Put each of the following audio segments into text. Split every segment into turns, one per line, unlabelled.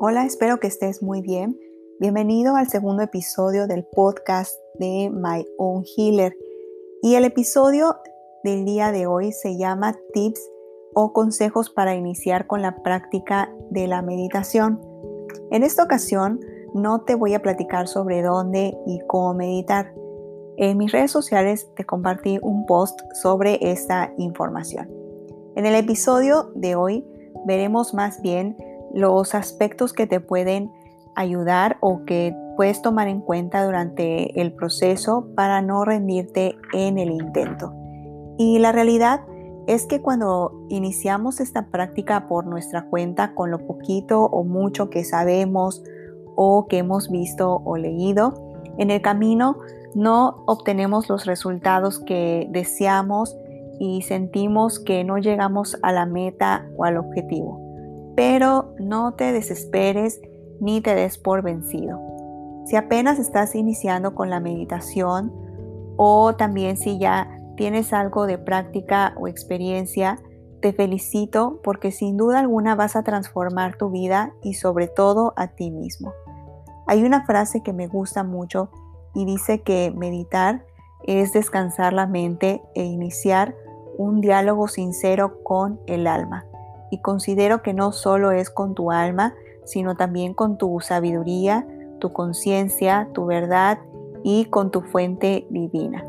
Hola, espero que estés muy bien. Bienvenido al segundo episodio del podcast de My Own Healer. Y el episodio del día de hoy se llama Tips o consejos para iniciar con la práctica de la meditación. En esta ocasión no te voy a platicar sobre dónde y cómo meditar. En mis redes sociales te compartí un post sobre esta información. En el episodio de hoy veremos más bien los aspectos que te pueden ayudar o que puedes tomar en cuenta durante el proceso para no rendirte en el intento. Y la realidad es que cuando iniciamos esta práctica por nuestra cuenta con lo poquito o mucho que sabemos o que hemos visto o leído, en el camino no obtenemos los resultados que deseamos y sentimos que no llegamos a la meta o al objetivo pero no te desesperes ni te des por vencido. Si apenas estás iniciando con la meditación o también si ya tienes algo de práctica o experiencia, te felicito porque sin duda alguna vas a transformar tu vida y sobre todo a ti mismo. Hay una frase que me gusta mucho y dice que meditar es descansar la mente e iniciar un diálogo sincero con el alma y considero que no solo es con tu alma, sino también con tu sabiduría, tu conciencia, tu verdad y con tu fuente divina.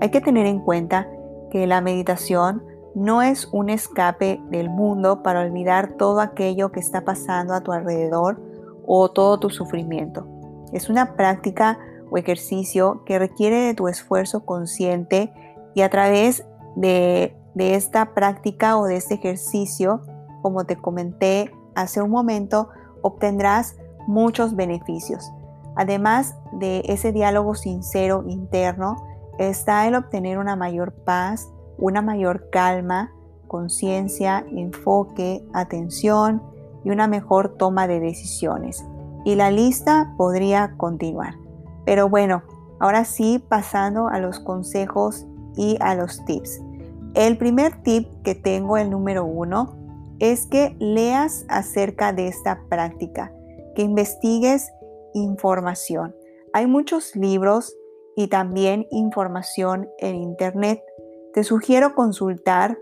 Hay que tener en cuenta que la meditación no es un escape del mundo para olvidar todo aquello que está pasando a tu alrededor o todo tu sufrimiento. Es una práctica o ejercicio que requiere de tu esfuerzo consciente y a través de, de esta práctica o de este ejercicio como te comenté hace un momento, obtendrás muchos beneficios. Además de ese diálogo sincero interno, está el obtener una mayor paz, una mayor calma, conciencia, enfoque, atención y una mejor toma de decisiones. Y la lista podría continuar. Pero bueno, ahora sí pasando a los consejos y a los tips. El primer tip que tengo, el número uno, es que leas acerca de esta práctica, que investigues información. Hay muchos libros y también información en Internet. Te sugiero consultar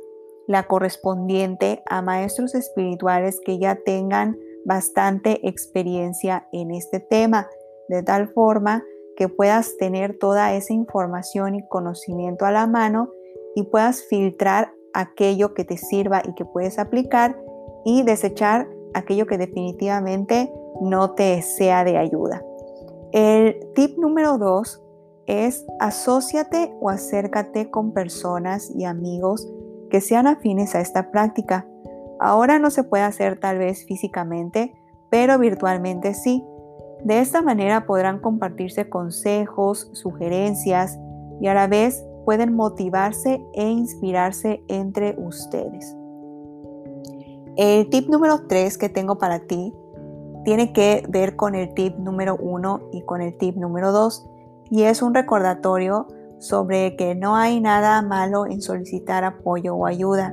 la correspondiente a maestros espirituales que ya tengan bastante experiencia en este tema, de tal forma que puedas tener toda esa información y conocimiento a la mano y puedas filtrar aquello que te sirva y que puedes aplicar y desechar aquello que definitivamente no te sea de ayuda. El tip número dos es asóciate o acércate con personas y amigos que sean afines a esta práctica. Ahora no se puede hacer tal vez físicamente, pero virtualmente sí. De esta manera podrán compartirse consejos, sugerencias y a la vez pueden motivarse e inspirarse entre ustedes. El tip número 3 que tengo para ti tiene que ver con el tip número 1 y con el tip número 2 y es un recordatorio sobre que no hay nada malo en solicitar apoyo o ayuda.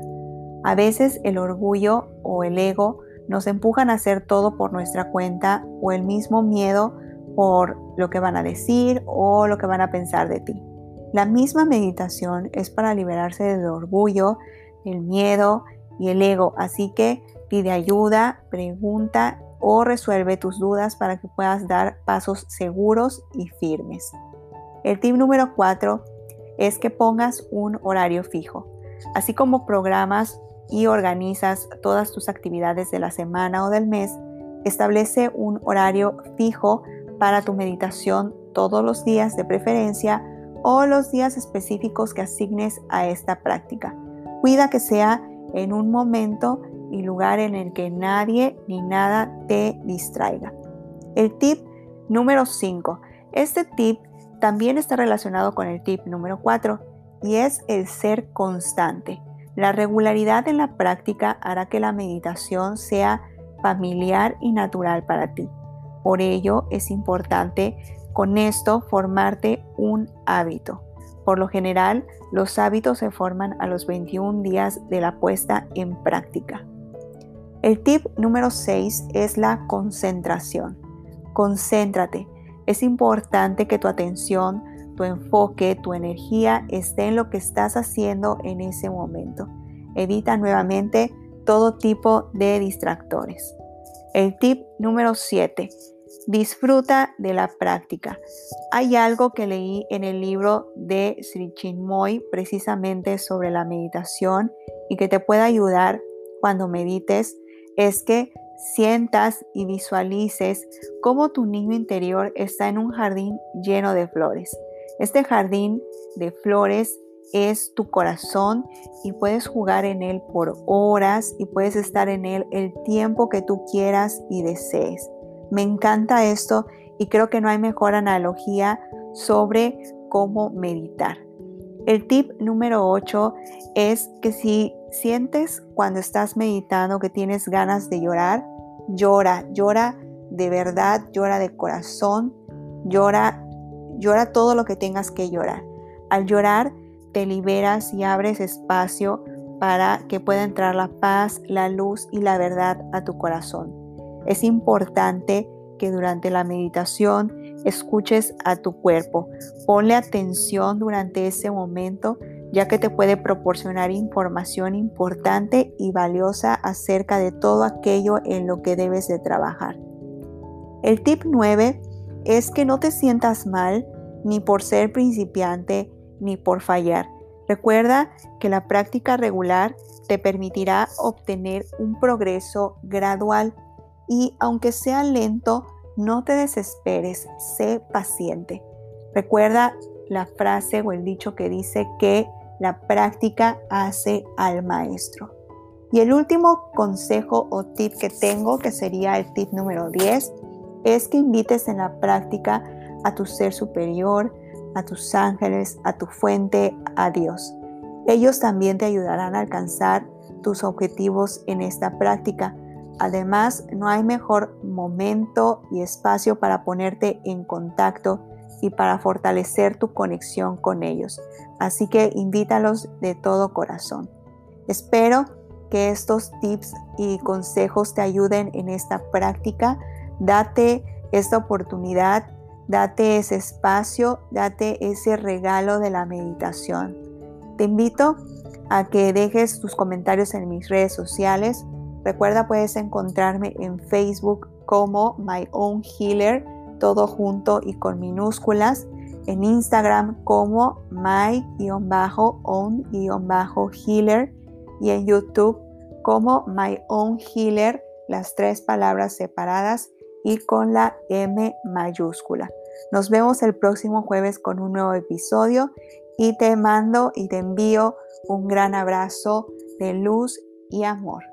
A veces el orgullo o el ego nos empujan a hacer todo por nuestra cuenta o el mismo miedo por lo que van a decir o lo que van a pensar de ti. La misma meditación es para liberarse del orgullo, el miedo y el ego, así que pide ayuda, pregunta o resuelve tus dudas para que puedas dar pasos seguros y firmes. El tip número 4 es que pongas un horario fijo. Así como programas y organizas todas tus actividades de la semana o del mes, establece un horario fijo para tu meditación todos los días de preferencia o los días específicos que asignes a esta práctica. Cuida que sea en un momento y lugar en el que nadie ni nada te distraiga. El tip número 5. Este tip también está relacionado con el tip número 4 y es el ser constante. La regularidad en la práctica hará que la meditación sea familiar y natural para ti. Por ello es importante con esto formarte un hábito. Por lo general, los hábitos se forman a los 21 días de la puesta en práctica. El tip número 6 es la concentración. Concéntrate. Es importante que tu atención, tu enfoque, tu energía esté en lo que estás haciendo en ese momento. Evita nuevamente todo tipo de distractores. El tip número 7. Disfruta de la práctica. Hay algo que leí en el libro de Sri Chinmoy precisamente sobre la meditación y que te puede ayudar cuando medites es que sientas y visualices cómo tu niño interior está en un jardín lleno de flores. Este jardín de flores es tu corazón y puedes jugar en él por horas y puedes estar en él el tiempo que tú quieras y desees. Me encanta esto y creo que no hay mejor analogía sobre cómo meditar. El tip número 8 es que si sientes cuando estás meditando que tienes ganas de llorar, llora, llora de verdad, llora de corazón, llora, llora todo lo que tengas que llorar. Al llorar te liberas y abres espacio para que pueda entrar la paz, la luz y la verdad a tu corazón. Es importante que durante la meditación escuches a tu cuerpo. Ponle atención durante ese momento ya que te puede proporcionar información importante y valiosa acerca de todo aquello en lo que debes de trabajar. El tip 9 es que no te sientas mal ni por ser principiante ni por fallar. Recuerda que la práctica regular te permitirá obtener un progreso gradual y aunque sea lento, no te desesperes, sé paciente. Recuerda la frase o el dicho que dice que la práctica hace al maestro. Y el último consejo o tip que tengo, que sería el tip número 10, es que invites en la práctica a tu ser superior, a tus ángeles, a tu fuente, a Dios. Ellos también te ayudarán a alcanzar tus objetivos en esta práctica Además, no hay mejor momento y espacio para ponerte en contacto y para fortalecer tu conexión con ellos. Así que invítalos de todo corazón. Espero que estos tips y consejos te ayuden en esta práctica. Date esta oportunidad, date ese espacio, date ese regalo de la meditación. Te invito a que dejes tus comentarios en mis redes sociales Recuerda, puedes encontrarme en Facebook como My Own Healer, todo junto y con minúsculas. En Instagram como My-Own-Healer y en YouTube como My Own Healer, las tres palabras separadas y con la M mayúscula. Nos vemos el próximo jueves con un nuevo episodio y te mando y te envío un gran abrazo de luz y amor.